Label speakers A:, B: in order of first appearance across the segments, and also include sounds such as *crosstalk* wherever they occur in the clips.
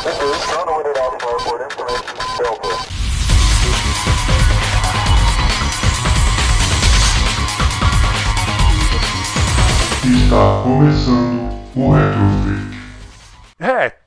A: Está começando o Retrofake.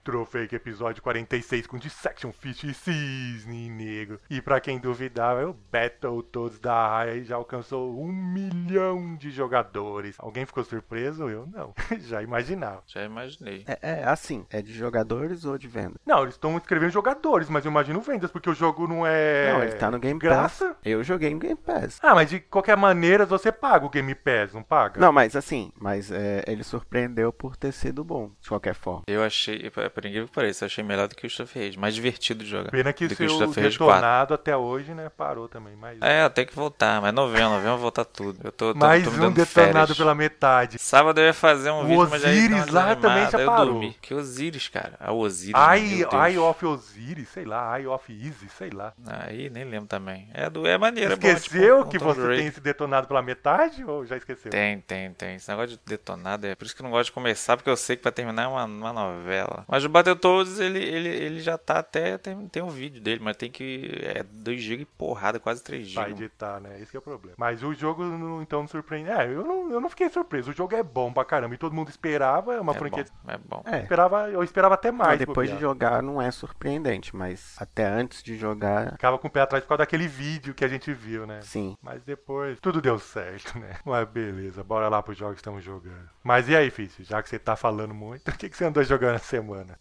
B: Retrofake episódio 46 com Dissection Fish e Cisne Negro. E pra quem duvidava, o Battletoads da Raia já alcançou um milhão de jogadores. Alguém ficou surpreso? Eu não. *laughs* já imaginava.
C: Já imaginei.
D: É, é assim, é de jogadores ou de venda?
B: Não, eles estão escrevendo jogadores, mas eu imagino vendas, porque o jogo não é.
D: Não, ele tá no Game
B: graça.
D: Pass. Eu joguei no Game Pass.
B: Ah, mas de qualquer maneira você paga o Game Pass, não paga?
D: Não, mas assim, mas é, ele surpreendeu por ter sido bom, de qualquer forma.
C: Eu achei, por incrível que pareça, eu achei melhor do que o of Rage. Mais divertido de jogar.
B: Pena que
C: do
B: o
C: of Rage 4.
B: detonado até hoje, né, parou também. Mas...
C: É, tem que voltar, mas novembro, novembro voltar tudo. Eu tô, tô,
B: Mais
C: tô me
B: um detonado
C: férias.
B: pela metade.
C: Sábado eu ia fazer um
B: O
C: vídeo, mas aí
B: Osiris lá também já
C: desanimada, eu
B: parou.
C: dormi. Que Osiris, cara? A Osiris,
B: Eye. Eye of Osiris, sei lá, Eye of Easy, sei lá.
C: Aí nem lembro também. É, do, é maneiro, é bom,
B: Esqueceu
C: tipo, um
B: que você
C: Raider.
B: tem esse detonado pela metade ou já esqueceu?
C: Tem, tem, tem. Esse negócio de detonado é por isso que eu não gosto de começar, porque eu sei que vai terminar uma, uma novela. Mas o Battletoads, ele, ele, ele já tá até. Tem, tem um vídeo dele, mas tem que. É 2 GB e porrada, quase 3
B: Pra
C: GB.
B: editar, né? Esse que é o problema. Mas o jogo, não- então, não surpreende. É, eu não, eu não fiquei surpreso. O jogo é bom pra caramba. E todo mundo esperava. É uma
C: É
B: franquia.
C: bom, é bom.
D: É,
B: Esperava, eu esperava até mais.
D: depois de jogar não é surpreendente, mas até antes de jogar,
B: Ficava com o pé atrás por causa daquele vídeo que a gente viu, né?
D: sim.
B: Mas depois tudo deu certo, né? Mas beleza, bora lá pros jogos que estamos jogando. Mas e aí, Fício? Já que você tá falando muito, *laughs* o que, que você andou jogando essa semana?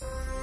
B: Bye.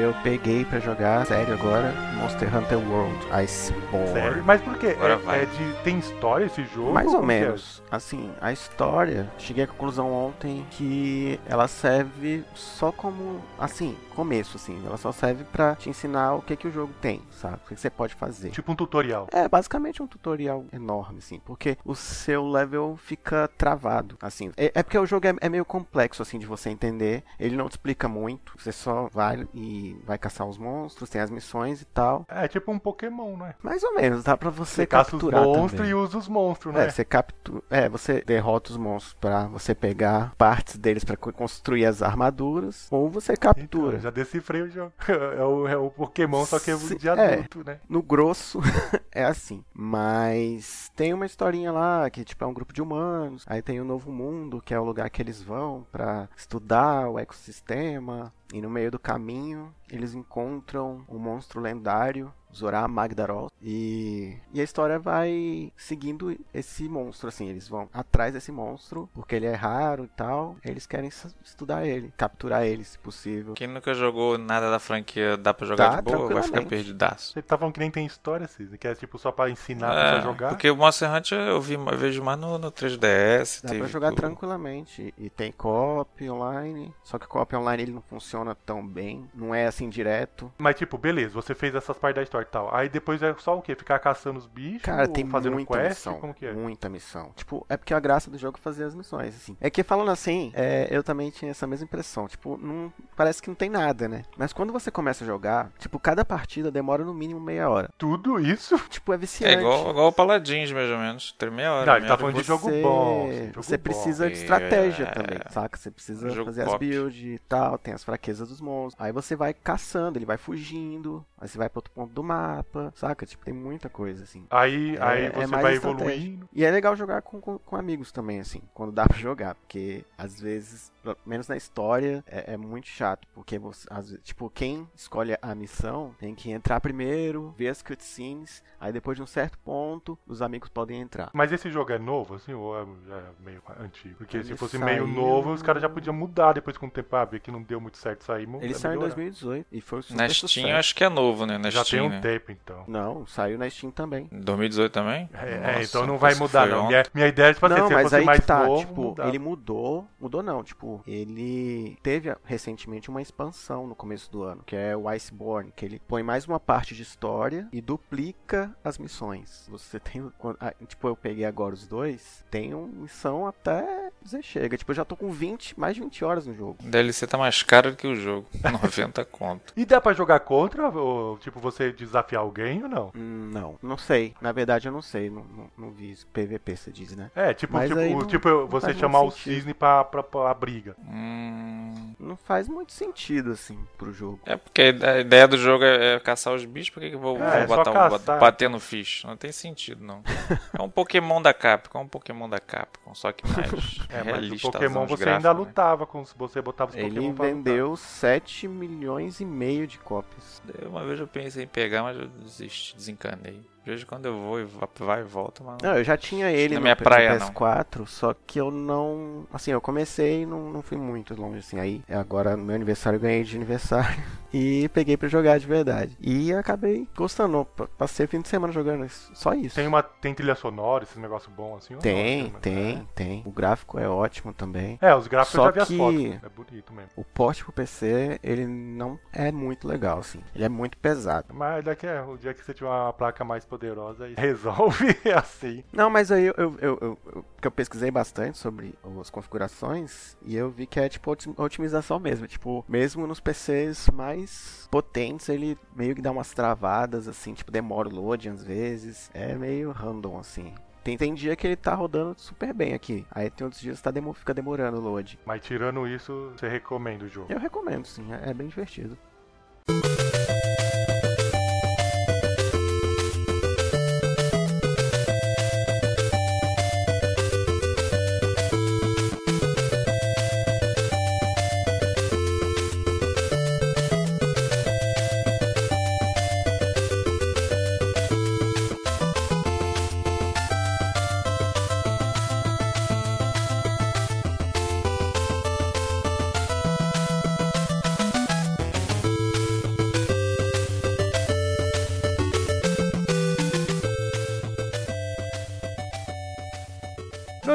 D: Aí eu peguei pra jogar, sério agora, Monster Hunter World Iceborne.
B: Sério? Mas por quê?
C: Agora
B: É, é de, tem história esse jogo?
D: Mais ou
B: que é?
D: menos. Assim, a história, cheguei à conclusão ontem que ela serve só como, assim, começo, assim. Ela só serve pra te ensinar o que que o jogo tem, sabe? O que que você pode fazer.
B: Tipo um tutorial.
D: É basicamente um tutorial enorme, assim, porque o seu level fica travado, assim. É, é porque o jogo é, é meio complexo, assim, de você entender. Ele não te explica muito. Você só vai e vai caçar os monstros, tem as missões e tal.
B: É tipo um Pokémon, né?
D: Mais ou menos, dá pra você,
B: Você caça os
D: capturar
B: monstros
D: também.
B: e usa os monstros,
D: É,
B: né?
D: você captura, é, você derrota os monstros pra você pegar partes deles pra co- construir as armaduras, ou você captura.
B: Então, já decifrei o jogo. *laughs* É o, é o Pokémon, só que é de
D: é.
B: adulto, né?
D: No grosso *laughs* é assim, mas tem uma historinha lá que tipo é um grupo de humanos, aí tem o Novo Mundo, que é o lugar que eles vão pra estudar o ecossistema, e no meio do caminho eles encontram um monstro lendário, Zorah Magdaros, e, e a história vai seguindo esse monstro, assim, eles vão atrás desse monstro, porque ele é raro e tal, eles querem estudar ele, capturar ele se possível.
C: Quem nunca jogou nada da franquia dá pra jogar
D: Dá,
C: de boa vai ficar perdidaço?
B: Você tá falando que nem tem história, Cisne, que é tipo só pra ensinar
C: É,
B: pra jogar.
C: Porque o Monster Hunter eu vi, eu vejo mais no, no 3DS.
D: Dá
C: teve
D: pra jogar tranquilamente. E tem co-op online. Só que o co-op online ele não funciona tão bem. Não é assim direto.
B: Mas tipo, beleza, você fez essas partes da história e tal. Aí depois é só o quê? Ficar caçando os bichos?
D: Cara,
B: ou
D: tem
B: fazendo
D: muita
B: quest?
D: missão.
B: Como que é?
D: Muita missão. Tipo, é porque a graça do jogo é fazer as missões, assim. É que falando assim, é, eu também tinha essa mesma impressão. Tipo, não, parece que não tem nada, né? Mas quando você começa a jogar, tipo, cada partida demora no mínimo meia hora.
B: Tudo isso? *laughs*
D: Tipo, é viciante.
C: É igual, igual o Paladins, mais ou menos. Tem meia hora.
B: Não, ele
C: meia
B: tá falando de jogo bom. jogo
D: você
B: bom.
D: precisa de
C: É.
D: estratégia também, saca? Você precisa
C: jogo
D: fazer as
C: pop.
D: builds e tal, tem as fraquezas dos monstros. Aí você vai caçando, ele vai fugindo, aí você vai pra outro ponto do mapa, saca? Tipo, tem muita coisa, assim.
B: Aí,
D: É-
B: aí
D: é
B: você
D: mais
B: vai
D: estratégia.
B: evoluindo.
D: E é legal jogar com, com, com amigos também, assim, quando dá *laughs* pra jogar, porque às vezes, pelo menos na história, é, é muito chato, porque você, às vezes, tipo, quem escolhe a missão tem que entrar primeiro, ver as cutscenes, aí depois de um certo ponto, os amigos podem entrar.
B: Mas esse jogo é novo, assim, ou é, é meio antigo? Porque
D: Ele
B: se fosse
D: saiu-
B: meio novo, os caras já podiam mudar depois com o tempo. Ah, ver que não deu muito certo sair.
D: Ele
B: é
D: saiu em
B: melhorar.
D: 2018 e foi super
C: Na. Steam acho que é novo, né? Na
B: Já tem um
C: né?
B: Tempo, então.
D: Não, saiu na Steam também.
C: 2018 também?
B: É,
C: Nossa,
B: é, então não vai mudar, não. Minha, minha ideia é, tipo assim,
D: não, mas aí
B: mais
D: tá,
B: novo,
D: tipo,
B: mudava.
D: ele mudou, mudou não, tipo, ele teve recentemente uma expansão no começo do ano, que é o Iceborne, que ele põe mais uma parte de história e duplica as missões. Você *laughs* tem, ah, tipo, eu peguei agora os dois, tem uma missão até dizer chega, tipo, eu já tô com 20, mais de 20 horas no jogo.
C: O DLC tá mais caro do que o jogo. *laughs* 90 conto.
B: E dá pra jogar contra, ou tipo, você desafiar alguém ou não?
D: Não, não sei. Na verdade, eu não sei. Não, não, não vi isso. PVP, você diz, né?
B: É, tipo,
D: Mas
B: tipo,
D: não-
B: tipo
D: não
B: você chamar o
D: sentido.
B: cisne pra, pra, pra briga.
C: Hum,
D: Não faz muito sentido, assim, pro jogo.
C: é porque a ideia do jogo é, é caçar os bichos, por que, que eu vou,
B: É, é
C: vou
B: só
C: botar, um- bater no fish? Não tem sentido, não. *laughs* É um Pokémon da Capcom, é um Pokémon da Capcom, só que mais *laughs*
B: É, mas
C: realista.
B: o Pokémon você
C: gráficos,
B: ainda
C: né?
B: lutava com se você botava os
D: Ele
B: Pokémon pra lutar.
D: vendeu 7 milhões e meio de cópias.
C: Uma vez eu pensei em pegar, mas eu desisti, desencanei. De vez em quando eu vou e va- vai e volta, mas
D: Não, eu já tinha ele
C: Na
D: no,
C: minha praia,
D: no PS4, só que eu não. Assim, eu comecei e não, não fui muito longe, assim. Aí, agora no meu aniversário eu ganhei de aniversário *laughs* e peguei pra jogar de verdade. E acabei gostando. pa- Passei o fim de semana jogando isso, só isso.
B: Tem, uma, tem trilha sonora, esses negócios bons assim? ou não?
D: Tem,
B: Mas,
D: tem, tem. O gráfico é ótimo também.
B: É, É, os gráficos
D: Só
B: eu já vi as
D: que-
B: fotos. É bonito mesmo.
D: O porte pro PC, ele não é muito legal, assim. Ele é muito pesado.
B: Mas daqui é o dia que você tiver uma placa mais poderosa aí *laughs* resolve *laughs* assim.
D: Não, mas aí eu, eu, eu, eu, eu- pesquisei bastante sobre as configurações e eu vi que é tipo otim- otimização mesmo. Tipo, mesmo nos PCs mais potentes, ele meio que dá umas travadas, assim, tipo, demora o load às vezes. É meio random, assim. Tem, tem dia que ele tá rodando super bem aqui. Aí tem outros dias que tá demo, fica demorando o load.
B: Mas tirando isso, você recomenda o jogo.
D: Eu recomendo, sim. É, é bem divertido.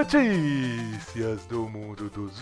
B: Notícias do mundo dos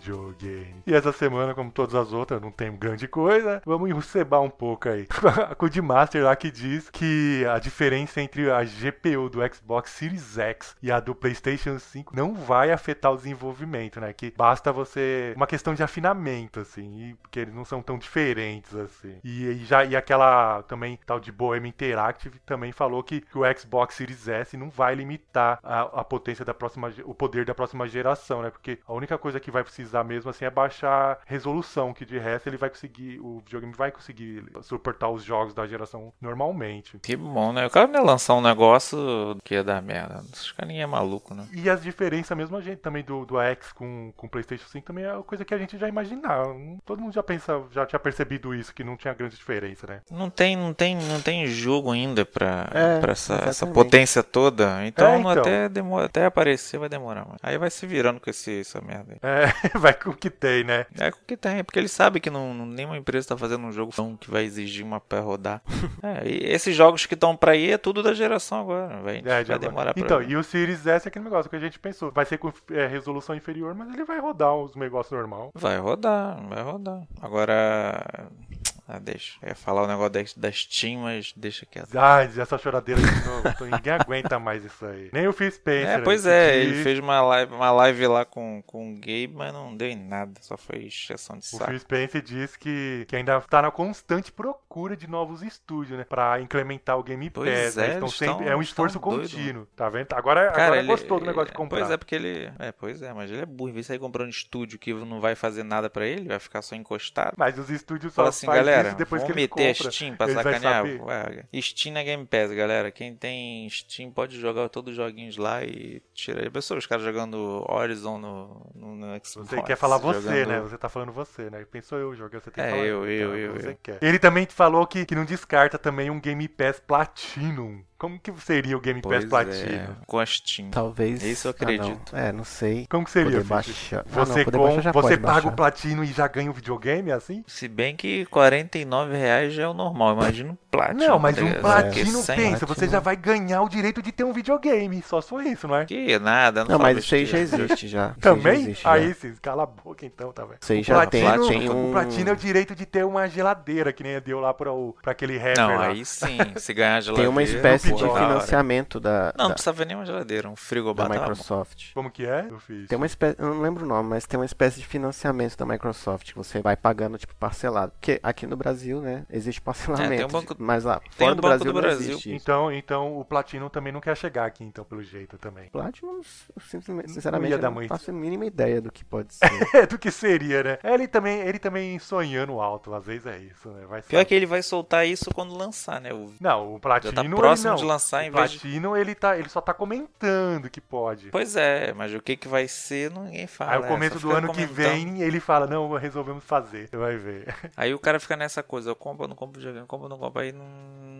B: videogames. E essa semana, como todas as outras, não tem grande coisa. Vamos encebar um pouco aí. *laughs* A Codemaster lá que diz que a diferença entre a GPU do Xbox Series X e a do PlayStation 5 não vai afetar o desenvolvimento, né? Que basta você. Uma questão de afinamento, assim. E, porque eles não são tão diferentes assim. E, e já e aquela também tal de Bohemia Interactive também falou que, que o Xbox Series S não vai limitar a, a potência da próxima, o poder da próxima geração, né? Porque a única coisa que vai precisar mesmo assim é baixar resolução, que de resto ele vai conseguir, o videogame vai conseguir suportar os jogos da geração normalmente.
C: Que bom, né? O cara não ia lançar um negócio que ia dar merda. Os carinha é maluco, né?
B: E as diferenças mesmo a gente também do, do X com com o PlayStation 5 também é uma coisa que a gente já imaginava. Todo mundo já pensa, já tinha percebido isso que não tinha grande diferença, né?
C: Não tem, não tem, não tem jogo ainda pra,
D: É,
C: pra essa, essa potência toda. Então,
B: É, então.
C: Até, demora, até aparecer vai demorar, mano. Aí vai se virando com esse, essa merda aí.
B: É, *laughs* vai com o que tem, né?
C: É com o que tem, porque ele sabe que não, nenhuma empresa tá fazendo um jogo que vai exigir uma pra rodar. *laughs* é, e esses jogos que estão pra ir é tudo da geração agora. Vai,
B: É,
C: vai demorar pra.
B: Então, e o Series S é aquele negócio que a gente pensou. Vai ser com é, resolução inferior, mas ele vai rodar os negócios normal.
C: Vai rodar, vai rodar. Agora. Ah, deixa. Eu ia falar o negócio da, da Steam, mas deixa quieto.
B: Ai, essa choradeira de novo. Ninguém aguenta mais isso aí. Nem o Phil Spencer.
C: É, pois
B: ele
C: é,
B: que-
C: ele fez uma live, uma live lá com, com o Gabe, mas não deu em nada, só foi exceção de
B: O
C: saco.
B: Phil Spencer diz que, que ainda está na constante procura de novos estúdios, né? Pra incrementar o Game
C: Pois
B: Pass.
C: é,
B: né? Estão
C: eles
B: sempre, é um esforço
C: doido,
B: contínuo. Tá vendo? Agora,
C: Cara,
B: agora
C: ele
B: gostou do negócio de comprar.
C: Pois é, porque ele. É, pois é, mas ele é burro. Em vez de sair comprando estúdio que não vai fazer nada pra ele, vai ficar só encostado.
B: Mas os estúdios só
C: Fala assim, galera,
B: isso depois que
C: meter a
B: compram.
C: Steam pra sacanear. Steam na Game Pass, galera. Quem tem Steam pode jogar todos os joguinhos lá e tirar. Já pensou os caras jogando Horizon no, no, no Xbox?
B: Você quer falar você,
C: jogando-
B: né? Você tá falando você, né? Pensou eu jogando, você tem que
C: É,
B: falar
C: eu, eu,
B: então,
C: eu,
B: Você
C: eu.
B: quer. Ele também falou que, que não descarta também um Game Pass Platinum. Como que seria o Game Pass
C: Pois
B: Platino?
C: é, com a Steam.
D: Talvez.
C: Isso eu
D: ah, não.
C: acredito.
D: É, não sei.
B: Como que seria,
D: Poder baixar. Ah,
B: Você,
D: não,
B: com- você paga
D: baixar.
B: o Platino e já ganha o videogame, assim?
C: Se bem que 49 reais já é o normal, imagina um Platinum.
B: Não, mas
C: tá
B: um? Platino,
C: 100,
B: pensa, você
D: Platino.
B: já vai ganhar o direito de ter um videogame. Só só isso, não é?
C: Que nada, não,
D: Não, mas isso aí já existe *laughs* já.
B: Também?
D: existe.
B: Aí sim, cala a boca então, tá vendo? O
D: já tem,
B: Platino-
D: tem
B: O
D: um...
B: Platino é o direito de ter uma geladeira, que nem deu lá pra, o, pra aquele rapper
C: Não,
B: lá.
C: aí sim, se ganhar
D: Tem
C: geladeira.
D: uma espécie de financiamento da,
C: Não, não
D: da,
C: precisava nem uma geladeira, um
D: da
C: frigobar tava bom.
D: Microsoft.
B: Como que é? Eu fiz.
D: Tem uma espécie, eu não lembro o nome, mas tem uma espécie de financiamento da Microsoft que você vai pagando tipo parcelado. Porque aqui no Brasil, né, existe parcelamento.
C: É, tem um banco-
D: mas lá
C: tem
D: fora
C: um
D: do
C: Banco
D: Brasil,
C: do
D: não
C: Brasil.
D: existe.
B: Então, então o Platino também não quer chegar aqui, então, pelo jeito também.
D: Platinum, eu simplesmente, sinceramente, não
B: muito.
D: faço a mínima ideia do que pode *laughs* ser.
B: É do que seria, né? Ele também, ele também sonhando alto, às vezes é isso, né? Vai
C: Pior que ele vai soltar isso quando lançar, né? O...
B: Não, o Platino.
C: Já tá próximo
B: não.
C: De lançar, em vez de-
B: Platino, ele, tá, ele só tá comentando que pode.
C: Pois é, mas o que que vai ser, ninguém fala.
B: Aí o
C: é,
B: começo do ano que vem, ele fala, não, resolvemos fazer. Você vai ver. *laughs*
C: Aí o cara fica nessa coisa, eu compro, não compro videogame, compro, não compro, aí não,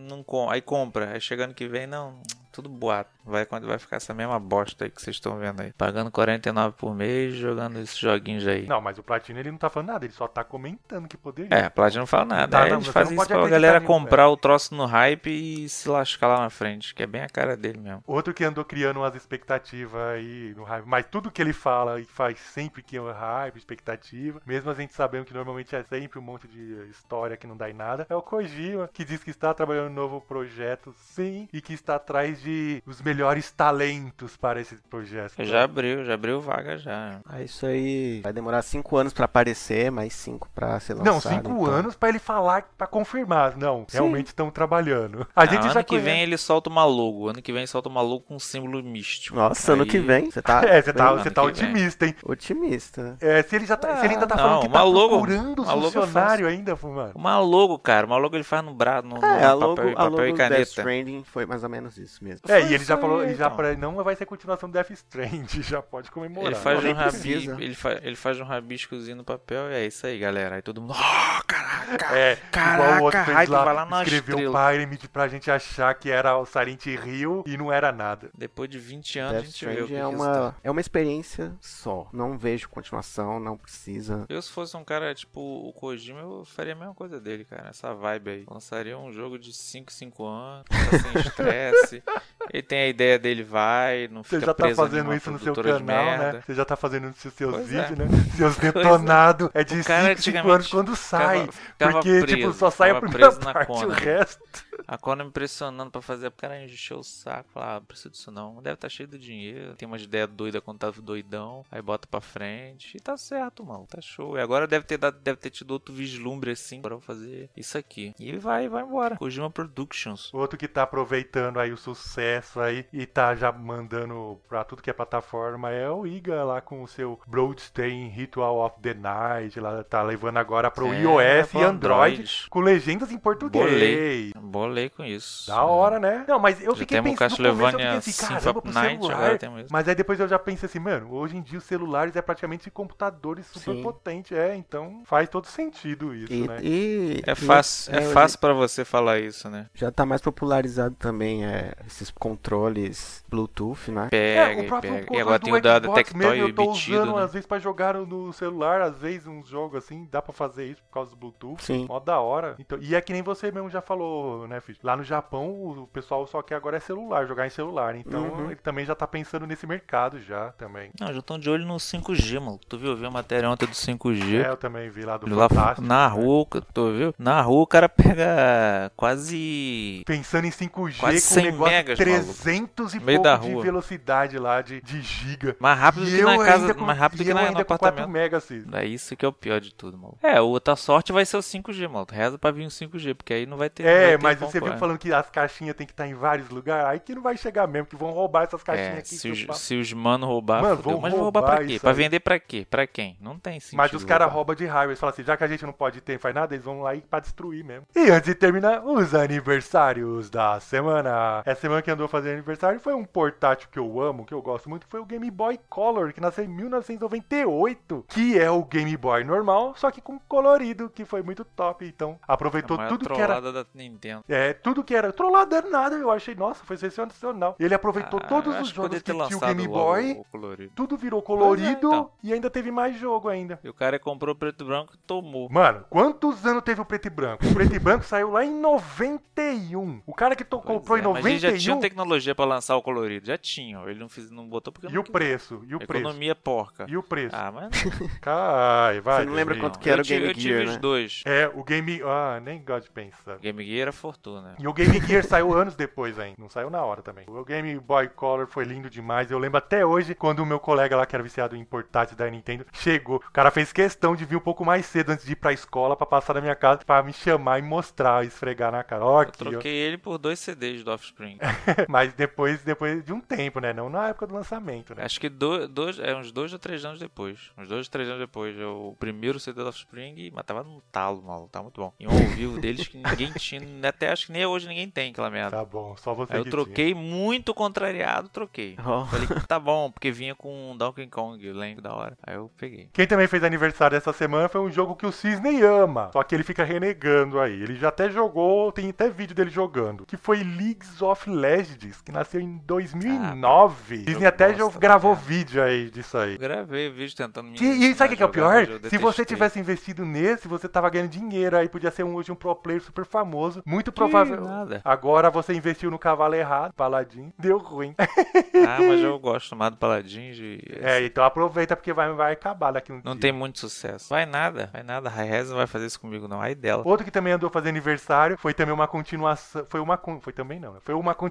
C: não compra, aí compra, aí chegando que vem, não, tudo boato. Vai quando vai ficar essa mesma bosta aí que vocês estão vendo aí. Pagando 49 por mês, jogando esses joguinhos aí.
B: Não, mas o Platino ele não tá falando nada, ele só tá comentando que poderia.
C: É, a Platinum não fala nada.
B: Tá,
C: aí
B: não, você
C: fazem
B: não
C: isso pra galera comprar o troço no hype e se lascar lá na frente, que é bem a cara dele mesmo.
B: Outro que andou criando umas expectativas aí no hype, mas tudo que ele fala e faz sempre que é um hype, expectativa, mesmo a gente sabendo que normalmente é sempre um monte de história que não dá em nada, é o Kojima, que diz que está trabalhando em um novo projeto, sim, e que está atrás de os melhores talentos para esse projeto.
C: Já abriu, já abriu vaga já.
D: ah, isso aí vai demorar cinco anos pra aparecer, mais cinco pra ser lançado.
B: Não, cinco
D: então.
B: anos pra ele falar, pra confirmar. Não,
D: Sim.
B: realmente estão trabalhando. A gente
C: Ah,
B: já
C: ano que
B: conhece.
C: vem ele solta uma logo. Ano que vem solta uma logo com um símbolo místico.
D: Nossa, ano
C: Aí-
D: que vem. Você tá *laughs*
B: É, você tá,
C: Ano
B: você tá
C: que vem.
B: otimista, hein?
D: otimista.
B: É, se ele já tá, se ele ainda tá
C: Ah,
B: falando
C: não,
B: que tá
C: logo-
B: procurando
C: uma logo eu
B: funcionário ainda, mano.
C: Uma logo, cara. Uma logo ele faz no braço, no, no
D: É, a
C: papel,
D: logo, a
C: papel
D: logo
C: e
D: do Death
C: caneta.
D: Stranding foi mais ou menos isso mesmo.
B: É,
C: Foi
B: e ele já falou, ele já
C: então.
B: pra- não vai ser continuação do Death Strand, *laughs* já pode comemorar.
C: Ele faz, um rabi, ele, fa, ele faz um rabiscozinho no papel e é isso aí, galera. Aí todo mundo. Oh, caraca!
B: É,
C: Caraca,
B: igual o outro fez lá,
C: vai lá na
B: escreveu
C: estrela.
B: Pyramid pra gente achar que era o Silent Hill e não era nada.
C: Depois de 20 anos
D: Death
C: a gente vê o
D: Stranding
C: que
D: é uma, é uma experiência só. Não vejo continuação, não precisa.
C: Eu, se fosse um cara tipo o Kojima, eu faria a mesma coisa dele, cara. Essa vibe aí. Lançaria um jogo de 5, 5 anos, tá sem *laughs* estresse. *laughs* Ele tem a ideia dele, vai, não
B: Você
C: fica
B: já tá fazendo isso no seu
C: de
B: canal, né? Você já tá fazendo isso nos *laughs* seus
C: Pois é.
B: vídeos, né? Seus detonados é, de
C: O cara
B: 5, 5
C: antigamente
B: anos quando sai.
C: ficava- ficava
B: porque,
C: preso,
B: tipo, só sai a primeira
C: preso na
B: parte, o
C: Konami.
B: resto.
C: A Konami me pressionando pra fazer, o cara encheu o saco, falar, ah, não preciso disso não, deve estar cheio de dinheiro, tem umas ideias doidas quando tá doidão, aí bota pra frente, e tá certo, mano, tá show. E agora deve ter dado, deve ter tido outro vislumbre assim pra eu fazer isso aqui. E vai, vai embora. Kojima Productions.
B: Outro que tá aproveitando aí o sucesso aí e tá já mandando pra tudo que é plataforma é o Iga lá com o seu Broadstein Ritual of the Night. Lá tá levando agora pro
C: É,
B: iOS e Android,
C: Android.
B: com legendas em português.
C: Bolei. Bolei com isso.
B: Da hora, né? Não, mas eu
C: Já
B: fiquei pensando no começo, eu
C: Castlevania
B: fiquei assim, caramba, pro
C: Night,
B: celular. Mas aí depois eu já pensei assim, mano, hoje em dia os celulares é praticamente computadores super
D: Sim.
B: potentes, é, então faz todo sentido isso,
D: E,
B: né?
D: e-
C: É fácil, é
D: hoje
C: fácil para você falar isso, né?
D: Já tá mais popularizado também é, esses controles Bluetooth, né?
C: Pega,
B: É, o
C: e
B: próprio
C: pega. E
B: controle
C: agora
B: do
C: tem o da, da Tectoy
B: mesmo, eu tô
C: embutido,
B: usando
C: né?
B: às vezes pra jogar no- celular, às vezes uns jogos assim, dá pra fazer isso por causa do Bluetooth.
D: Sim.
B: Mó da hora. Então, e é que nem você mesmo já falou, né, Fish? Lá no Japão, o pessoal só quer agora é celular, jogar em celular. Então,
D: Uhum.
B: ele também já tá pensando nesse mercado já, também.
C: Não, já estão de olho no 5G, mano. Tu viu? Eu vi a matéria ontem do 5G.
B: É, eu também vi lá do
C: Lá
B: Fantástico.
C: na
B: né?
C: rua, tu viu? Na rua o cara pega quase.
B: Pensando em 5G
C: Quase
B: com
C: 100
B: negócio
C: megas,
B: 300 e
C: Meio
B: pouco
C: da
B: de velocidade lá, de, de giga.
C: Mais rápido
B: E
C: que na casa.
B: com-
C: mais rápido que na, no
B: ainda com 4
C: apartamento.
B: megas, assim.
C: É isso que é o pior de tudo, mano. É, outra sorte vai ser o 5G, mano. Reza pra vir o 5G, porque aí não vai ter. vai
B: É,
C: ter
B: mas você viu
C: é.
B: falando que as caixinhas tem que estar em vários lugares, aí que não vai chegar mesmo, que vão roubar essas caixinhas
C: É,
B: aqui.
C: se os, se os mano roubar,
B: Mano,
C: fudeu. Mas vão roubar pra quê? Pra
B: aí.
C: vender pra quê? Pra quem? Não tem sentido.
B: Mas os caras roubam de raiva. Eles falam assim, já que a gente não pode ter, faz nada, eles vão lá e pra destruir mesmo. E antes de terminar, os aniversários da semana. Essa semana que andou fazendo aniversário foi um portátil que eu amo, que eu gosto muito, foi o Game Boy Color, que nasceu em 1998, que é o Game Boy normal, só que com colorido, que foi muito top. Então, aproveitou
C: maior
B: tudo que era
C: trollada da Nintendo.
B: é, tudo que era trollado era nada, eu achei, nossa, foi sensacional. Ele aproveitou
C: Ah,
B: todos os jogos que tinha o Game Boy,
C: o
B: tudo virou colorido
C: então.
B: e ainda teve mais jogo ainda.
C: E o cara comprou preto e branco e tomou.
B: Mano, quantos anos teve o preto e branco? O preto e branco saiu lá em 91. O cara que to- comprou
C: é,
B: em
C: mas eles já
B: 91
C: tinham tecnologia pra lançar o colorido. Já tinham. Ele não, fez, não botou porque
B: e
C: não
B: o preço, e o preço.
C: Economia porca.
B: E o preço.
C: Ah, mas *laughs*
B: Cai, vai.
D: Você não lembra quanto que era
C: eu
D: o Game
C: tive, eu tive
D: Gear,
C: os
D: né?
C: dois.
B: É, o Game. Ah, nem gosto de pensar.
C: Game Gear era fortuna.
B: E o Game Gear saiu *laughs* anos depois ainda. Não saiu na hora também. O Game Boy Color foi lindo demais. Eu lembro até hoje quando o meu colega lá, que era viciado em portátil da Nintendo, chegou. O cara fez questão de vir um pouco mais cedo antes de ir pra escola pra passar na minha casa pra me chamar e mostrar, esfregar na cara. Ó,
C: Eu
B: aqui, ó.
C: troquei ele por dois CDs do Offspring. *laughs* *laughs*
B: Mas depois, depois de um tempo, né? Não na época do lançamento, né?
C: Acho que do, dois, é, uns dois ou três anos depois. Uns dois ou três anos depois. Eu, o primeiro CD do Offspring, mas tava num talo, maluco. Tá muito bom. E um ao vivo deles que ninguém *laughs* tinha. Até acho que nem hoje ninguém tem aquela merda.
B: Tá bom, só você
C: Aí eu
B: que
C: troquei muito contrariado, troquei.
D: Ó,
C: Falei, tá bom, porque vinha com Donkey Kong, eu lembro da hora. Aí eu peguei.
B: Quem também fez aniversário essa semana foi um jogo que o Cisney ama. Só que ele fica renegando aí. Ele já até jogou, tem até vídeo dele jogando. Que foi Leagues of Legends, que nasceu em 2009. Disney
C: jogo
B: até já gravou
C: merda.
B: vídeo aí disso aí.
C: Eu gravei vídeo tentando me
B: E, e sabe o que, é o pior? Se você tivesse investido nesse, você tava ganhando dinheiro aí, podia ser um, hoje um pro player super famoso. Muito provável.
C: nada.
B: Agora você investiu no cavalo errado, paladin, deu ruim.
C: Ah, mas *laughs* eu gosto mais do Paladins e...
B: É, então aproveita porque vai, vai acabar daqui um
C: Não
B: dia.
C: tem muito sucesso. Vai nada, vai nada. A Rez não vai fazer isso comigo, não. Aí dela.
B: Outro que também andou fazendo aniversário foi também uma continuação. Foi uma. Foi também não. né? Foi uma continuação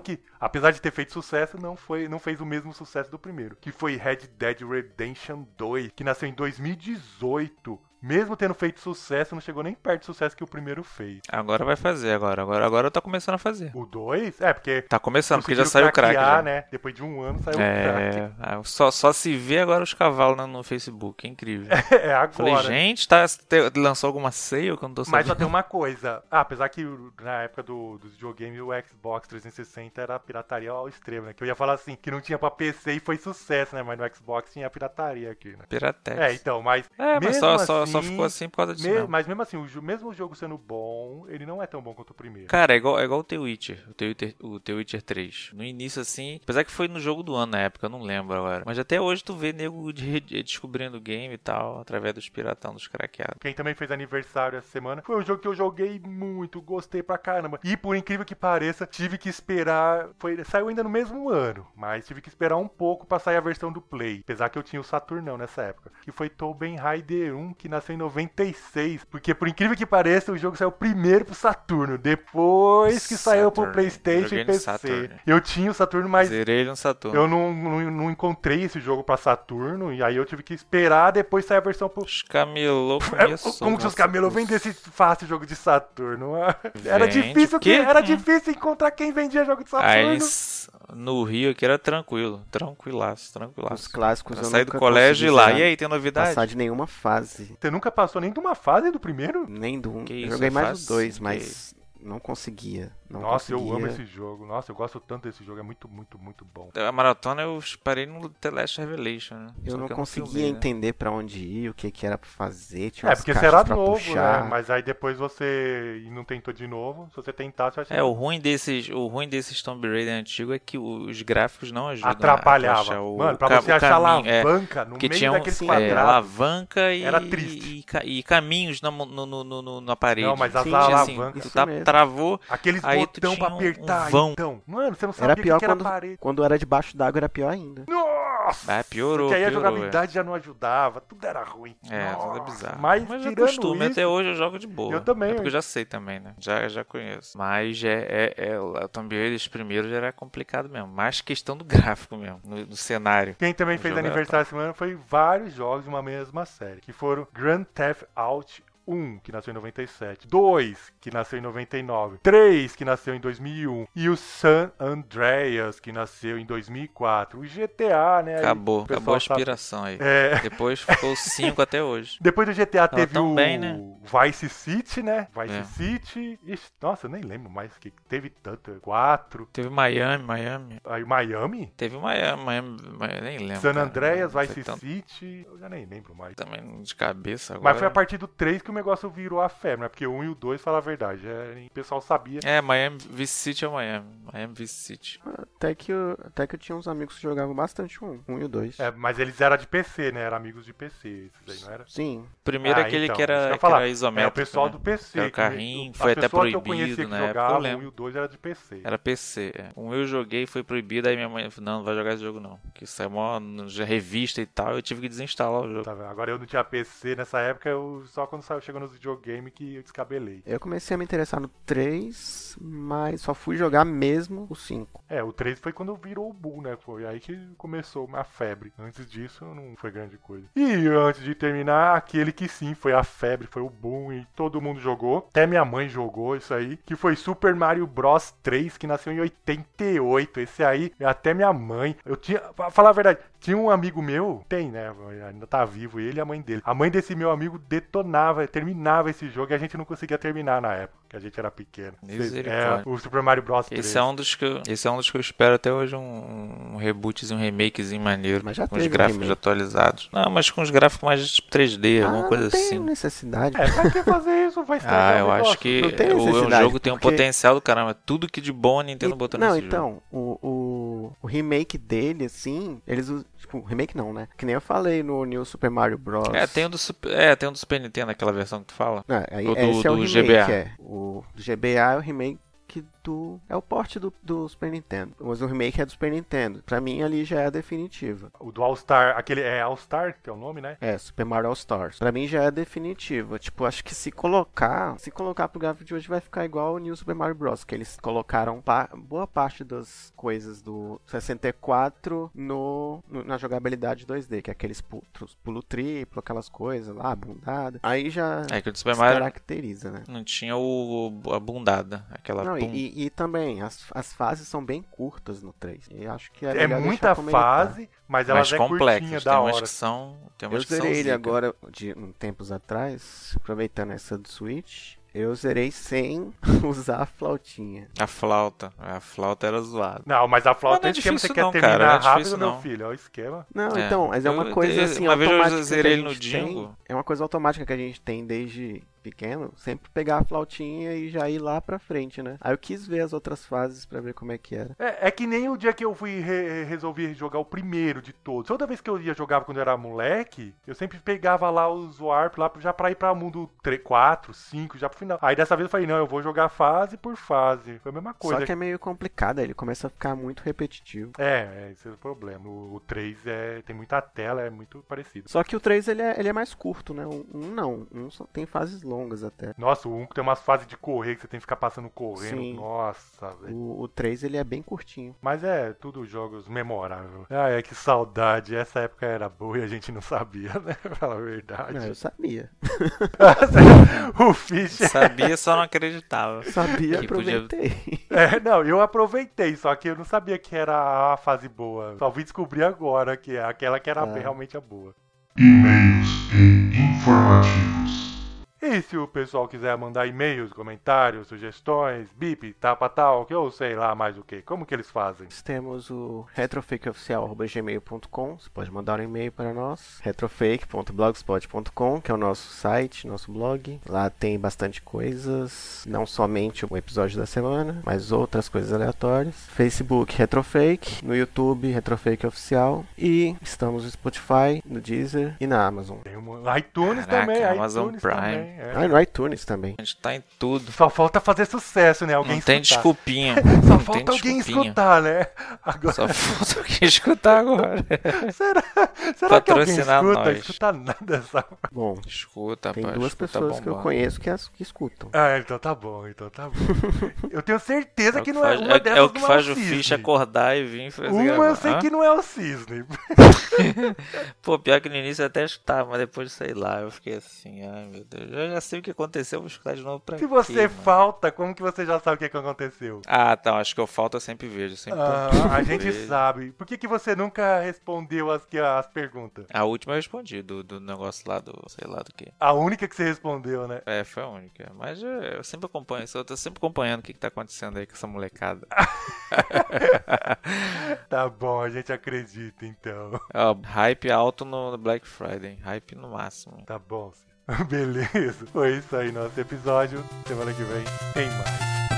B: que, apesar de ter feito sucesso, não, foi, não fez o mesmo sucesso do primeiro. Que foi Red Dead Redemption 2, que nasceu em 2018. Mesmo tendo feito sucesso, não chegou nem perto do sucesso que o primeiro fez.
C: Agora vai fazer, agora. Agora, agora tá começando a fazer.
B: O 2, é, porque.
C: Tá começando, porque já saiu o crack. Já.
B: né? Depois de um ano saiu o crack.
C: É, só, só se vê agora os cavalos no, no Facebook, é incrível. *laughs*
B: É, agora.
C: Falei, gente, tá, lançou alguma sale que eu não tô
B: Mas
C: sabendo.
B: só tem uma coisa. Ah, apesar que na época do, dos videogames o Xbox 360 era pirataria ao extremo, né? Que eu ia falar assim, que não tinha pra PC e foi sucesso, né? Mas no Xbox tinha pirataria aqui, né?
C: Piratex.
B: É, então, mas.
C: É, mas
B: mesmo
C: só, só, só ficou assim por causa disso
B: me-
C: mesmo.
B: mas mesmo assim, o, mesmo o jogo sendo bom, ele não é tão bom quanto o primeiro.
C: Cara, é igual, é igual o The Witcher, o The Witcher, o The Witcher 3. No início, assim, apesar que foi no jogo do ano na época, eu não lembro agora. Mas até hoje tu vê nego de- de- descobrindo o game e tal, através dos piratão, dos craqueados.
B: Quem também fez aniversário essa semana foi um jogo que eu joguei muito, gostei pra caramba. E por incrível que pareça, tive que esperar. Foi, saiu ainda no mesmo ano, mas tive que esperar um pouco pra sair a versão do Play. Apesar que eu tinha o Saturnão nessa época. Que foi Tobin Raider 1, que nasceu em 96. Porque por incrível que pareça, o jogo saiu primeiro pro Saturno. Depois que saiu pro
C: Saturn.
B: PlayStation e PC.
C: Saturn.
B: Eu tinha o Saturno, mas
C: Zerei no Saturno.
B: eu não, não, não encontrei esse jogo pra Saturno. E aí eu tive que esperar depois sair a versão pro
C: Os camelô *laughs*
B: é,
C: começou.
B: como que os vendem esse fácil jogo de Saturno? Ah, *laughs* Era
C: Vende,
B: difícil,
C: porque-
B: era
C: Hum.
B: difícil encontrar quem vendia jogo de Saturno.
C: Aí eles, no Rio aqui era tranquilo, tranquilaço,
D: os
C: tranquilaço.
D: clássicos
C: Pra
D: eu
C: sair do colégio e lá. E aí, tem novidade?
D: Passar de nenhuma fase.
B: Você nunca passou nem de uma fase do primeiro?
D: Nem do um.
C: Que
D: Eu
C: isso,
D: joguei
C: é
D: mais os dois,
C: que
D: mas não conseguia. Não
B: Nossa, eu
D: conseguia.
B: amo esse jogo. Nossa, eu gosto tanto desse jogo. É muito, muito, muito bom.
C: A maratona eu parei no The Last Revelation, né?
D: Eu
C: Só
D: não conseguia
C: né?
D: entender pra onde ir, o que, que era pra fazer. Tinha
B: É, porque você
D: caixas
B: era
D: pra
B: novo,
D: puxar.
B: né? Mas aí depois você e não tentou de novo. Se você tentar, você vai ser
C: É, o ruim desses, o ruim desses Tomb Raider antigo é que os gráficos não ajudam
B: atrapalhava.
C: o,
B: Mano, pra você
C: o
B: achar
C: caminho, é,
B: alavanca no meio
C: tinha um,
B: daqueles
C: é,
B: quadrados.
C: alavanca e,
B: Era triste.
C: e, ca- e caminhos na, no, no, no, no- na parede.
B: Não, mas as
C: assim,
B: alavancas-
C: tá-
D: mesmo.
C: Travou,
B: Aqueles botão pra apertar,
C: um vão.
B: então. Mano, você não sabia
D: Era pior
B: que, que era
D: quando,
B: parede.
D: quando era debaixo d'água, era pior ainda.
B: Nossa!
C: Ah, piorou,
B: Porque aí a
C: piorou,
B: jogabilidade já não ajudava, tudo era ruim.
C: É, tudo é
B: Nossa,
C: bizarro.
B: Mas,
C: é
B: tirando
C: costume,
B: isso,
C: até hoje eu jogo de boa.
B: Eu também,
C: É porque
B: eu-
C: eu já sei também, né? Já, já conheço. Mas é, é, é, o Tomb Raider, os primeiros já era complicado mesmo. Mais questão do *laughs* gráfico mesmo, no, no cenário.
B: Quem também fez aniversário essa semana foi vários jogos de uma mesma série, que foram Grand Theft Auto 1, que nasceu em 97, 2, que nasceu em 99, 3, que nasceu em 2001 e o San Andreas, que nasceu em 2004. O GTA, né?
C: Acabou, acabou a inspiração aí.
B: É,
C: Depois ficou *laughs* 5 até hoje.
B: depois do GTA teve
C: tão
B: o
C: bem, né?
B: Vice City, né? Vice
C: É.
B: City. Ixi, nossa, nem lembro mais que teve tanto. 4.
C: Teve Miami, Miami.
B: Aí Miami,
C: Teve Miami, Miami, Miami nem lembro.
B: San
C: cara.
B: Andreas,
C: Não
B: Vice
C: tanto-
B: City. Eu já nem lembro mais.
C: Também de cabeça agora.
B: Mas foi a partir do 3 que o negócio virou a febre, né? Porque o 1 e o 2, fala a verdade, é, o pessoal sabia.
C: É, Miami, Vice City é Miami. Miami, Vice City.
D: Até que, eu, até que eu tinha uns amigos que jogavam bastante um, um e o dois.
B: É, mas eles eram de PC, né? Eram amigos de PC, esses aí, não era?
D: Sim.
C: Primeiro
B: Ah,
C: aquele
B: então,
C: que era, que
B: falar.
C: era isométrico.
B: É, o pessoal
C: né?
B: do PC.
C: Era o
B: que-
C: carrinho,
B: as
C: foi até
B: pessoas que eu conhecia
C: proibido
B: que
C: na época,
B: jogavam,
C: eu
B: o 1
C: lembro.
B: e o 2 era de PC.
C: Era PC, é. Um eu joguei, foi proibido, aí minha mãe falou, não, não vai jogar esse jogo não. Que isso é mó já revista e tal, eu tive que desinstalar o jogo.
B: Tá vendo? Agora eu não tinha PC nessa época, eu, só quando saiu, chegou nos videogames que eu descabelei.
D: Eu comecei a me interessar no 3, mas só fui jogar mesmo o 5.
B: É, o 3 foi quando virou o boom, né? Foi aí que começou uma febre. Antes disso, não foi grande coisa. E antes de terminar, aquele que sim foi a febre, foi o boom e todo mundo jogou. Até minha mãe jogou isso aí, que foi Super Mario Bros 3, que nasceu em 88. Esse aí, até minha mãe. Eu tinha, pra falar a verdade, tinha um amigo meu, tem, né? Ainda tá vivo ele e a mãe dele. A mãe desse meu amigo detonava, terminava esse jogo e a gente não conseguia terminar na época, que a gente era pequeno. É, o Super Mario Bros 3.
C: Esse é um dos que eu, esse é um dos que eu espero até hoje um, um rebootzinho, um remakezinho maneiro,
D: Mas já
C: com os gráficos
D: remake.
C: atualizados. Não, mas com os gráficos mais 3D, alguma
D: ah,
C: coisa
D: não tem
C: assim.
D: necessidade.
B: É, pra que fazer isso? Vai estragar *laughs*
C: Ah, eu acho que
D: não
C: o, o jogo tem um
D: porque-
C: potencial do caramba. Tudo que de bom a Nintendo
D: E-
C: botou
D: não,
C: nesse jogo.
D: então, o, o, o remake dele, assim, eles. Tipo, remake não, né? Que nem eu falei no New Super Mario Bros.
C: É, tem um do Super, é, tem um do Super Nintendo, aquela versão que tu fala.
D: Não, aí,
C: O do-
D: esse é o
C: do
D: remake,
C: GBA.
D: é. O do GBA é o remake do. É o porte do, do Super Nintendo. Mas o remake é do Super Nintendo. Pra mim ali já é a definitiva.
B: O do All Star, aquele é All Star, que é o nome, né?
D: É, Super Mario All Stars. Pra mim já é definitiva. Tipo, acho que se colocar. Se colocar pro gráfico de hoje vai ficar igual o New Super Mario Bros. Que eles colocaram pa- boa parte das coisas do 64 no, no- na jogabilidade 2D, que é aqueles pulo triplo, aquelas coisas lá, bundada. Aí já
C: É que o Super
D: se
C: Mario
D: caracteriza, né?
C: não tinha o, a bundada, aquela
D: Não,
C: pum.
D: e, e também, as, as fases são bem curtas no 3. E acho que é,
B: É muita fase, mas elas é curtinha,
C: complexas.
B: da
C: Tem umas
B: hora.
C: que são. Tem
D: Eu
C: umas que são
D: zerei ele
C: zica.
D: agora, de um tempos atrás, aproveitando essa do Switch. Eu zerei sem *laughs* usar a flautinha.
C: A flauta. A flauta era zoada.
B: Não, mas a flauta
C: Mas não é
B: é esquema, você
C: difícil
B: quer
C: não,
B: terminar
C: cara, não é
B: rápido,
C: difícil
B: meu
C: não.
B: filho, é o esquema.
D: Não,
C: É.
D: então, mas é uma
C: Eu-
D: coisa
C: eu-
D: assim,
C: uma vez eu
D: automática que
C: zerei no
D: tem.
C: Dingo.
D: É uma coisa automática que a gente tem desde pequeno, sempre pegar a flautinha e já ir lá pra frente, né? Aí eu quis ver as outras fases pra ver como é que era.
B: É, é que nem o dia que eu fui re- resolvi jogar o primeiro de todos. Toda vez que eu ia jogar quando eu era moleque, eu sempre pegava lá os Warp lá já pra ir pra mundo 3, 4, 5, já pro final. Aí dessa vez eu falei, não, eu vou jogar fase por fase. Foi a mesma coisa.
D: Só que é meio complicado, ele começa a ficar muito repetitivo.
B: É, é, esse é o problema. O, o 3 é, tem muita tela, é muito parecido.
D: Só que o 3 ele é, ele é mais curto, né? Um, um não, um só tem fases longas até.
B: Nossa, o 1 tem umas fases de correr que você tem que ficar passando correndo.
D: Sim.
B: Nossa, velho.
D: O, o 3 ele é bem curtinho.
B: Mas é tudo jogos memoráveis. Ai, que saudade. Essa época era boa e a gente não sabia, *laughs* né? Pra falar a verdade.
D: Não, eu sabia. *laughs*
B: o Fischer.
C: Sabia, só não acreditava.
D: Sabia,
C: Que podia-
D: aproveitei. *laughs*
B: É, não, eu aproveitei, só que eu não sabia que era a fase boa. Só vim descobrir agora que é aquela que era
D: Ah.
B: realmente a boa.
A: E-mails e informativos.
B: E se o pessoal quiser mandar e-mails, comentários, sugestões, bip, tapa tal, que eu sei lá mais o que, como que eles fazem?
D: Nós temos o retrofakeoficial.gmail.com. Você pode mandar um e-mail para nós. retrofake.blogspot.com, que é o nosso site, nosso blog. Lá tem bastante coisas, não somente o episódio da semana, mas outras coisas aleatórias. Facebook Retrofake, no YouTube Retrofake Oficial e estamos no Spotify, no Deezer e na Amazon.
B: Tem um iTunes
C: Caraca,
B: também,
C: Amazon
B: iTunes
C: Prime.
B: também. É.
D: Ah, no iTunes também.
C: A gente tá em tudo.
B: Só falta fazer sucesso, né? Alguém
C: não tem
B: escutar.
C: desculpinha. *laughs*
B: Só
C: não
B: falta alguém
C: desculpinha.
B: escutar, né? Agora,
C: Só falta alguém escutar agora. *laughs*
B: será, será que alguém escuta?
C: nós.
B: Escuta nada, sabe?
D: Bom,
C: Escuta,
D: tem
C: rapaz.
D: duas
C: escuta
D: pessoas que eu conheço que, as, que escutam.
B: Ah, então tá bom, então tá bom. *laughs* Eu tenho certeza
C: É o
B: que
C: que
B: não é uma
C: é,
B: dessas
C: é o que
B: não
C: faz
B: é
C: o. Fish acordar e vir fazer
B: Uma eu
C: gravar.
B: sei
C: Hã?
B: que não é o cisne.
C: Pô, pior que no início eu até estava, mas depois, sei lá, eu fiquei assim, ai meu Deus. Eu já sei o que aconteceu, vou escutar de novo pra
B: Se você
C: quê, mano?
B: falta, como que você já sabe o que, que aconteceu?
C: Ah, tá, acho que eu falto, eu sempre vejo. Sempre
B: Ah, a gente sabe. Por que, que você nunca respondeu as, as perguntas?
C: A última eu respondi, do, do negócio lá do, sei lá do que.
B: A única que você respondeu, né?
C: É, foi a única. Mas eu, eu sempre acompanho, eu tô sempre acompanhando o que, que tá acontecendo aí com essa molecada. *laughs*
B: Tá bom, a gente acredita então.
C: Ó, hype alto no Black Friday, hype no máximo.
B: Tá bom. *laughs* Beleza. Foi isso aí, nosso episódio. Semana que vem tem mais.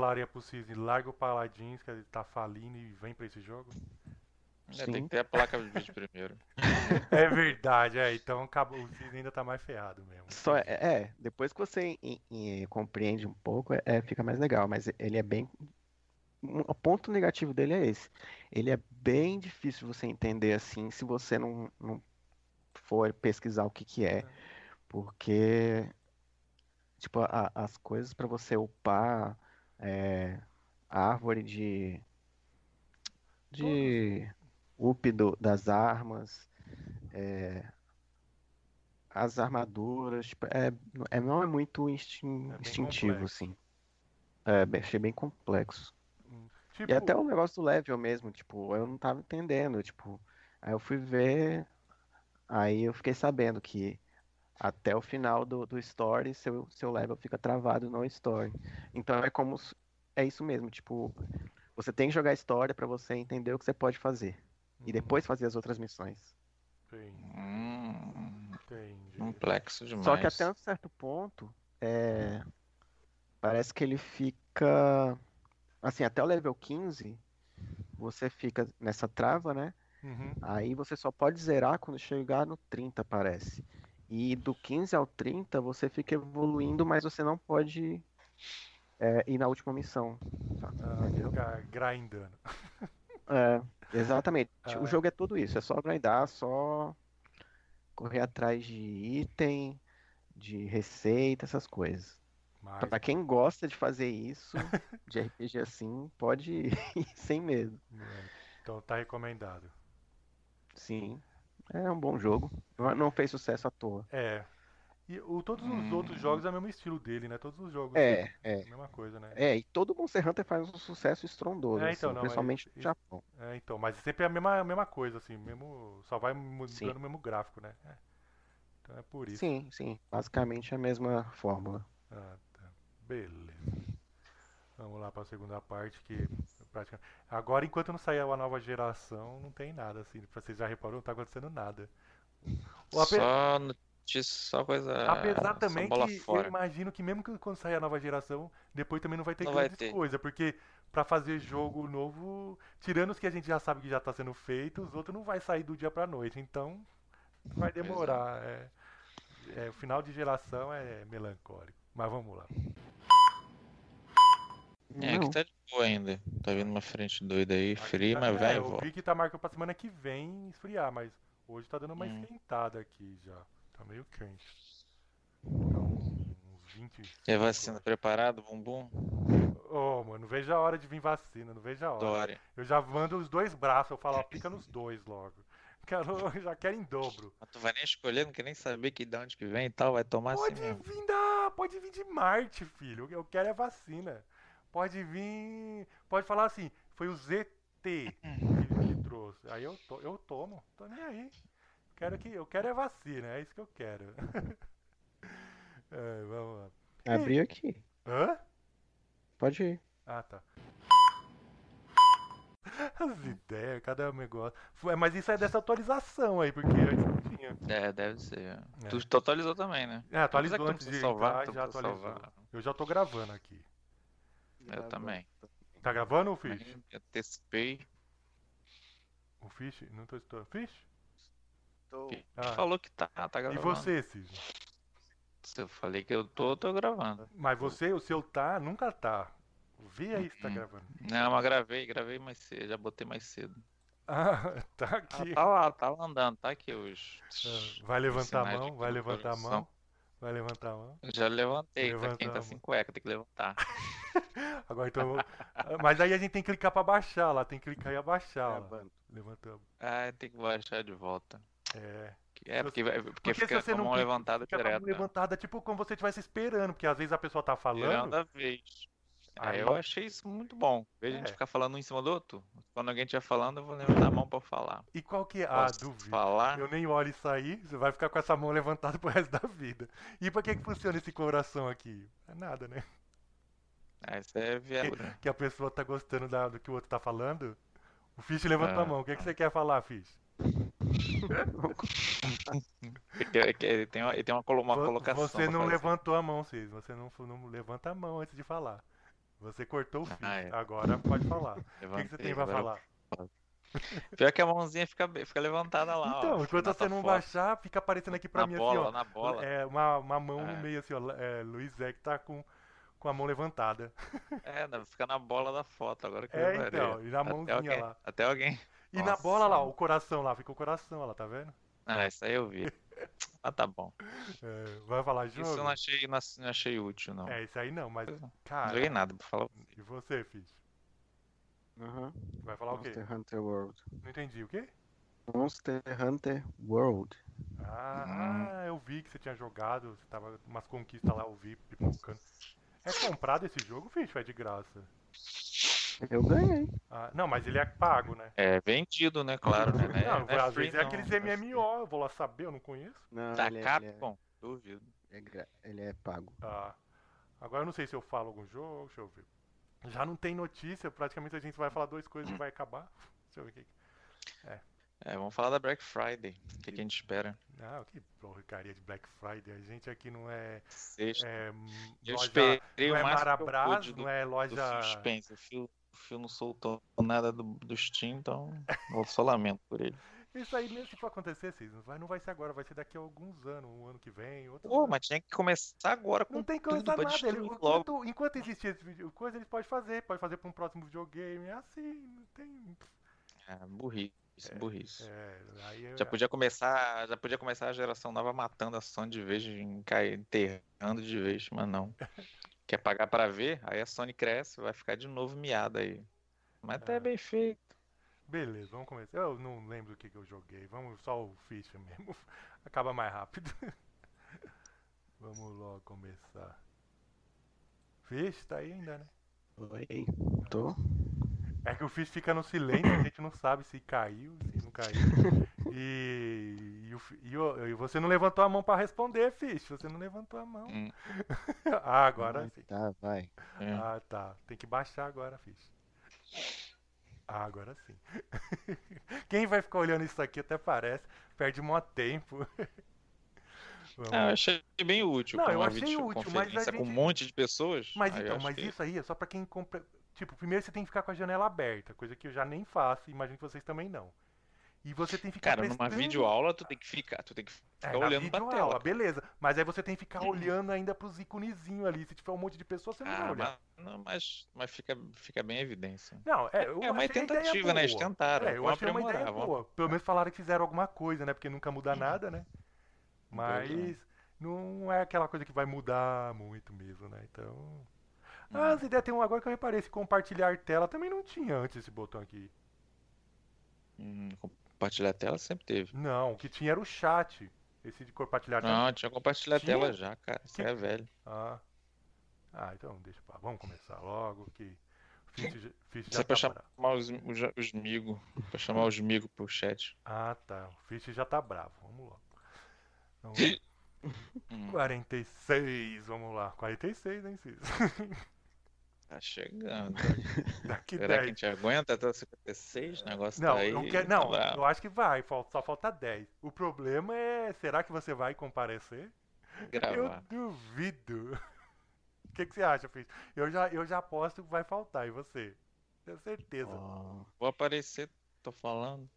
B: Falaria pro Cisne, larga o Paladins, que ele tá falindo e vem pra esse jogo?
C: É, tem que ter a placa de vídeo primeiro. *laughs*
B: É verdade, é. Então acabou, o Cisne ainda tá mais ferrado mesmo.
D: Só é, é, depois que você em- em- compreende um pouco, é, é, fica mais legal, mas ele é bem. O ponto negativo dele é esse. Ele é bem difícil você entender assim se você não, não for pesquisar o que que é. Porque, tipo, a- as coisas para você upar é, a árvore de, de up do- das armas, é, as armaduras, tipo, é, é- não é muito instin-
B: É
D: instintivo, assim. É, achei bem complexo.
B: Tipo,
D: E até o negócio do level mesmo, tipo, eu não tava entendendo, tipo, aí eu fui ver, aí eu fiquei sabendo que até o final do, do story, seu, seu level fica travado no story. Então é como, é isso mesmo, tipo, você tem que jogar a história pra você entender o que você pode fazer. E
B: hum,
D: depois fazer as outras missões.
B: Entendi,
C: Hum,
B: entendi.
C: complexo demais.
D: Só que até um certo ponto, é, parece que ele fica, assim, até o level 15, você fica nessa trava, né?
B: Uhum.
D: Aí você só pode zerar quando chegar no 30, parece. E do 15 ao 30 você fica evoluindo, mas você não pode é, ir na última missão.
B: Ah,
D: Entendeu?
B: ficar grindando. *laughs*
D: É, exatamente.
B: Ah.
D: O jogo é tudo isso, é só grindar, só correr atrás de item, de receita, essas coisas.
B: Mas,
D: Pra quem gosta de fazer isso, de *laughs* RPG assim, pode *laughs* ir sem medo.
B: então tá recomendado.
D: Sim, é um bom jogo. Não não fez sucesso à toa.
B: É. E o, todos os
C: Hum.
B: outros jogos é o mesmo estilo dele, né? Todos os jogos.
D: É, é.
B: Mesma coisa, né?
D: É, e todo Monster Hunter faz um sucesso estrondoso,
B: É, então,
D: assim,
B: não,
D: principalmente
B: mas-
D: no Japão.
B: É, então, mas sempre é a mesma, a mesma coisa, assim, mesmo. Só vai mudando
D: Sim.
B: o mesmo gráfico, né? É. Então é por isso.
D: Sim, sim. Basicamente é a mesma fórmula.
B: Ah, tá. Beleza. Vamos lá pra segunda parte que praticamente. Agora, enquanto não sair a nova geração, não tem nada, assim. Vocês já reparou, não tá acontecendo nada. Ape-
C: Só notícia, só coisa.
B: Apesar também que eu
C: fora.
B: imagino que mesmo que quando sair a nova geração, depois também não vai ter
C: Não
B: grandes
C: ter.
B: coisas, porque pra fazer jogo novo, tirando os que a gente já sabe que já tá sendo feito, os outros não vai sair do dia pra noite, então vai demorar. É, é, o final de geração é melancólico. Mas vamos lá.
C: É,
D: Não.
C: que tá de boa ainda. Tá vindo uma frente doida aí, fria,
B: Aqui
C: mas
B: tá-
C: vai
B: é,
C: e
B: eu
C: volta.
B: vi que tá marcando pra semana que vem esfriar, mas hoje tá dando uma
C: Hum.
B: esquentada aqui já. Tá meio quente. Então, uns 20.
C: E a vacina preparado, bumbum?
B: Ô, mano, não vejo a hora de vir vacina, não vejo a hora.
C: Dória.
B: Eu já mando os dois braços, eu falo, ó, pica nos dois logo. *laughs* Quero, já quero em dobro.
C: Mas tu vai nem escolher, não quer nem saber que de onde que vem e tal, vai tomar assim
B: Pode
C: mesmo.
B: vir da, pode vir de Marte, filho. Eu quero é vacina. Pode vir, pode falar assim, foi o ZT que, que trouxe. Aí eu, to, eu tomo, tô nem aí. Quero que, eu quero é vacina, é isso que eu quero. *laughs* É, vamos lá.
D: Abriu aqui.
B: Hã?
D: Pode ir.
B: Ah, tá. *laughs* As ideias, cada negócio. Foi- Mas isso é dessa atualização aí, porque antes não tinha.
C: É, deve ser.
B: É.
C: Tu tu atualizou também, né?
B: É, atualizou antes de
C: salvar,
B: entrar, já atualizou.
C: salvar.
B: Eu já tô gravando aqui.
C: Eu também.
B: Tá gravando o Fish?
C: Antecipei.
B: O Fish? Não tô escutando. Fish?
D: Tô.
B: Ah.
C: Falou que tá, tá
B: E
C: gravando.
B: você, Cisne?
C: Se eu falei que eu tô, tô gravando.
B: Mas você, o seu tá, nunca tá. Vê aí se tá
C: Hum.
B: gravando.
C: Não, mas gravei, gravei mais cedo, já botei mais cedo.
B: Ah, *laughs* tá
C: Ah,
B: aqui.
C: tá lá, tá lá andando, tá aqui os.
B: Ah, Vai levantar a mão, vai levantar a mão. Vai levantar a mão.
C: Já levantei,
B: Levanta
C: tá quem tá sem cueca, tem que levantar. *laughs*
B: Agora então. Mas aí a gente tem que clicar pra baixar lá, tem que clicar e abaixar lá.
D: Gravando.
B: Levantamos.
C: Ah, tem que baixar de volta.
B: É.
C: É, porque, vai- porque,
B: Porque
C: fica
B: você
C: com a
B: não
C: mão
B: clica,
C: levantada
B: Fica com a mão
C: direto.
B: levantada, tipo como você estivesse esperando, porque às vezes a pessoa tá falando.
C: Tirando a vez.
B: Aí
C: eu achei isso muito bom. Vez de a
B: É.
C: gente ficar falando um em cima do outro, quando alguém estiver falando, eu vou levantar a mão pra falar.
B: E qual que é? Ah,
C: Posso
B: duvido.
C: falar?
B: Eu nem olho isso aí, você vai ficar com essa mão levantada pro resto da vida. E pra que que funciona esse coração aqui? É nada, né?
C: Ah, isso é viatura.
B: Que a pessoa tá gostando da- do que o outro tá falando. O Fish levantou
C: Ah.
B: a mão. O que, que você quer falar, Fish? *laughs*
C: É que ele tem uma, ele tem uma, uma colocação.
B: Você não levantou a mão, Cis. Você não, não levanta a mão antes de falar. Você cortou o Fish.
C: Ah, é.
B: Agora pode falar. *laughs* O que, que você tem pra
C: agora eu
B: falar?
C: Pior que a mãozinha fica, fica levantada lá.
B: Então,
C: ó,
B: enquanto
C: na
B: você não
C: foto.
B: baixar, fica aparecendo aqui pra
C: na
B: mim
C: bola,
B: assim, ó.
C: na bola.
B: É, uma, uma mão no
C: É.
B: meio assim, ó. É, Luiz que tá com, com a mão levantada. *laughs*
C: É, na- fica na bola da foto. Agora que
B: É,
C: eu
B: então, e na
C: Até
B: mãozinha
C: alguém-
B: lá.
C: Até alguém.
B: E na
C: Nossa.
B: bola lá, o coração lá, fica o coração lá, tá vendo?
C: Ah, isso aí eu vi. *laughs* Mas *laughs* tá bom.
B: É, vai falar jogo?
C: Isso eu não achei, não não achei útil, não.
B: É, isso aí não, mas,
C: Não
B: cara,
C: joguei nada pra falar.
B: e você, Fish?
D: Aham.
B: Vai falar o quê?
D: Monster Hunter World.
B: Não entendi, o quê?
D: Monster Hunter World.
B: Ah, eu vi que você tinha jogado, você tava umas conquistas lá, eu vi pipocando. É comprado esse jogo, Fish, ou é de graça?
D: Eu ganhei.
B: Ah, não, mas ele é pago, né?
C: É vendido, né? Claro, né? Não é-
B: não,
C: é
B: às vezes é
C: não.
B: aqueles
C: é.
B: MMO, eu vou lá saber, eu não conheço.
D: Não,
C: Da
D: ele, é, ele, é,
C: Capcom? Duvido.
D: é gra- ele é pago.
B: Ah, agora eu não sei se eu falo algum jogo, deixa eu ver. Já não tem notícia, praticamente a gente vai falar duas coisas e vai acabar. *laughs* Deixa eu ver o que.
C: É, vamos falar da Black Friday. O que, que a gente espera?
B: Ah, que porcaria de Black Friday. A gente aqui não é.
C: Sexta.
B: é
C: Eu
B: loja,
C: esperei
B: não é Marabras,
C: pude do-
B: não é
C: do
B: loja.
C: Phil Spencer. Phil, o Phil não soltou nada do, do Steam, então eu só lamento por ele.
B: Isso aí, mesmo se for acontecer, Cis, não vai, não vai ser agora, vai ser daqui a alguns anos, um ano que vem, outro
C: Pô,
B: ano.
C: mas tinha que começar agora com
B: Não tem que começar nada. Ele, enquanto, enquanto existir esse vídeo, coisa, eles podem fazer. Pode fazer pra um próximo videogame. É assim, não tem.
C: Ah, burrice, burrice.
B: É, aí eu-
C: Já podia começar, já podia começar a geração nova matando a Sony de vez, enterrando de vez, mas não. *laughs* Quer pagar pra ver? Aí a Sony cresce, vai ficar de novo miada aí. Mas até é bem feito.
B: Beleza, vamos começar. Eu não lembro o que, que eu joguei. Vamos só o ficha mesmo. *laughs* Acaba mais rápido. *laughs* vamos logo começar. Fish tá aí ainda, né?
D: Oi, tô.
B: É que o Fish fica no silêncio, a gente não sabe se caiu, se não caiu. *laughs* E, e, e o- e você não levantou a mão pra responder, Fish. Você não levantou a mão.
C: Hum. *laughs*
B: ah, agora sim.
D: Tá, vai.
C: É.
B: Ah, tá. Tem que baixar agora, Fish. Ah, agora sim. *laughs* Quem vai ficar olhando isso aqui até parece, perde mó tempo. *laughs* Vamos
C: Ah, eu achei bem útil.
B: Não, eu achei útil, mas a
C: videoconferência com um
B: gente-
C: monte de pessoas.
B: Mas
C: eu
B: então, mas
C: que-
B: isso aí é só pra quem compra. Tipo, primeiro você tem que ficar com a janela aberta, coisa que eu já nem faço, e imagino que vocês também não. E você tem que ficar
C: Cara, numa
B: prestando-
C: videoaula tu tem que ficar, tu tem que
B: É,
C: ficar
B: na
C: olhando pra tela.
B: beleza. Mas aí você tem que ficar olhando ainda pros iconezinhos ali. Se tiver um monte de pessoas, você não vai
C: Ah,
B: olhar.
C: mas, não, mas, mas fica, fica bem em evidência.
B: Não, é,
C: É uma tentativa, né? Eles tentaram.
B: É, eu achei uma ideia
C: vamos-
B: boa. Pelo menos falaram que fizeram alguma coisa, né? Porque nunca muda nada, né?
C: é.
B: Mas não é aquela coisa que vai mudar muito mesmo, né? Então. Ah, as ideias tem um agora que eu reparei, esse compartilhar tela também não tinha antes esse botão aqui.
C: Hum, compartilhar a tela sempre teve.
B: Não, o que tinha era o chat. Esse de compartilhar tela.
C: Não, tinha compartilhar a tela já, cara. Você
B: Que-
C: é velho.
B: Ah. Ah, então deixa pra. Vamos começar logo que. Fish, já-
C: Isso é pra
B: tá
C: chamar
B: bravo.
C: os, os, os migos. Pra chamar os migos pro chat.
B: Ah, tá. O Fish já tá bravo. Vamos logo. *laughs* Vamos lá.
C: Hum.
B: 46, vamos lá. 46, hein, Cis? *laughs*
C: Tá chegando. *laughs*
B: Daqui
C: Será que a
B: 10.
C: gente aguenta até o 56? O negócio
B: Não,
C: tá aí.
B: não, quer,
C: tá
B: não eu acho que vai, só falta 10. O problema é, será que você vai comparecer?
C: Gravar.
B: Eu duvido. O que, que você acha, Fish? Eu já, eu já aposto que vai faltar, e você? Tenho certeza.
D: Ó,
C: Vou aparecer, tô falando.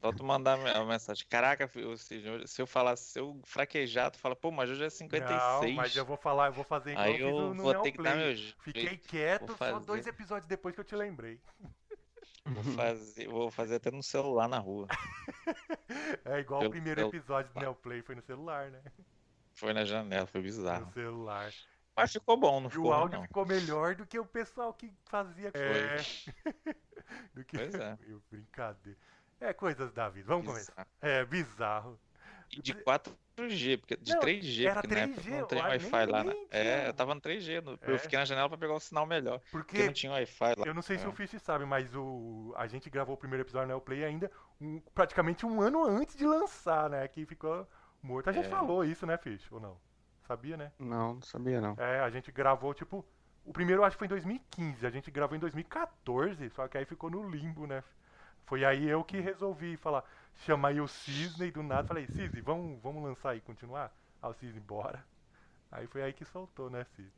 C: Só tu mandar a mensagem. Caraca, filho, se eu- falar, se eu fraquejar, tu fala, pô, mas hoje é 56.
B: Não, mas eu vou falar, eu vou fazer igual
C: Aí
B: eu
C: eu
B: no, no
C: vou ter que dar meu jeito.
B: Fiquei quieto só dois episódios depois que eu te lembrei.
C: Vou fazer, vou fazer até no celular na rua.
B: É igual o
C: Eu-
B: primeiro
C: eu-
B: episódio do Neon Play, foi no celular, né?
C: Foi na janela, foi
B: No
C: bizarro.
B: celular.
C: Mas ficou bom, não
B: E
C: ficou
B: o áudio
C: não.
B: ficou melhor do que o pessoal que fazia. É. *laughs* do que
C: Pois é. *laughs*
B: Eu, brincadeira. É coisas da vida. Vamos começar.
C: Bizarro.
B: É bizarro.
C: E de 4G, porque, de
B: Não,
C: 3G,
B: era
C: porque na época
B: 3G,
C: não tem Wi-Fi lá. né? É, eu tava no 3G, no-
B: É.
C: eu fiquei na janela pra pegar o sinal melhor. Porque
B: Porque
C: não tinha Wi-Fi lá.
B: eu não sei se
C: É.
B: o Fish sabe, mas o a gente gravou o primeiro episódio no Neon Play ainda um- praticamente um ano antes de lançar, né? Que ficou morto. A gente
C: É.
B: falou isso, né, Fish? Ou não? Sabia, né?
D: não, não sabia não.
B: É, a gente gravou, tipo. O primeiro eu acho que foi em 2015, a gente gravou em 2014, só que aí ficou no limbo, né? Foi aí eu que resolvi falar, chamar aí o Cisne do nada, falei, Cisne, vamos, vamos lançar e continuar? Aí o Cisne, bora. Aí foi aí que soltou, né, Cisne?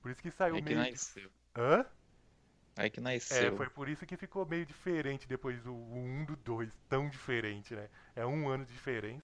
B: Por isso que saiu
C: Aí que
B: meio.
C: nasceu.
B: Hã?
C: Aí que
B: É,
C: nasceu.
B: foi por isso que ficou meio diferente depois do 1 do 2, tão diferente, né? É um ano de diferença.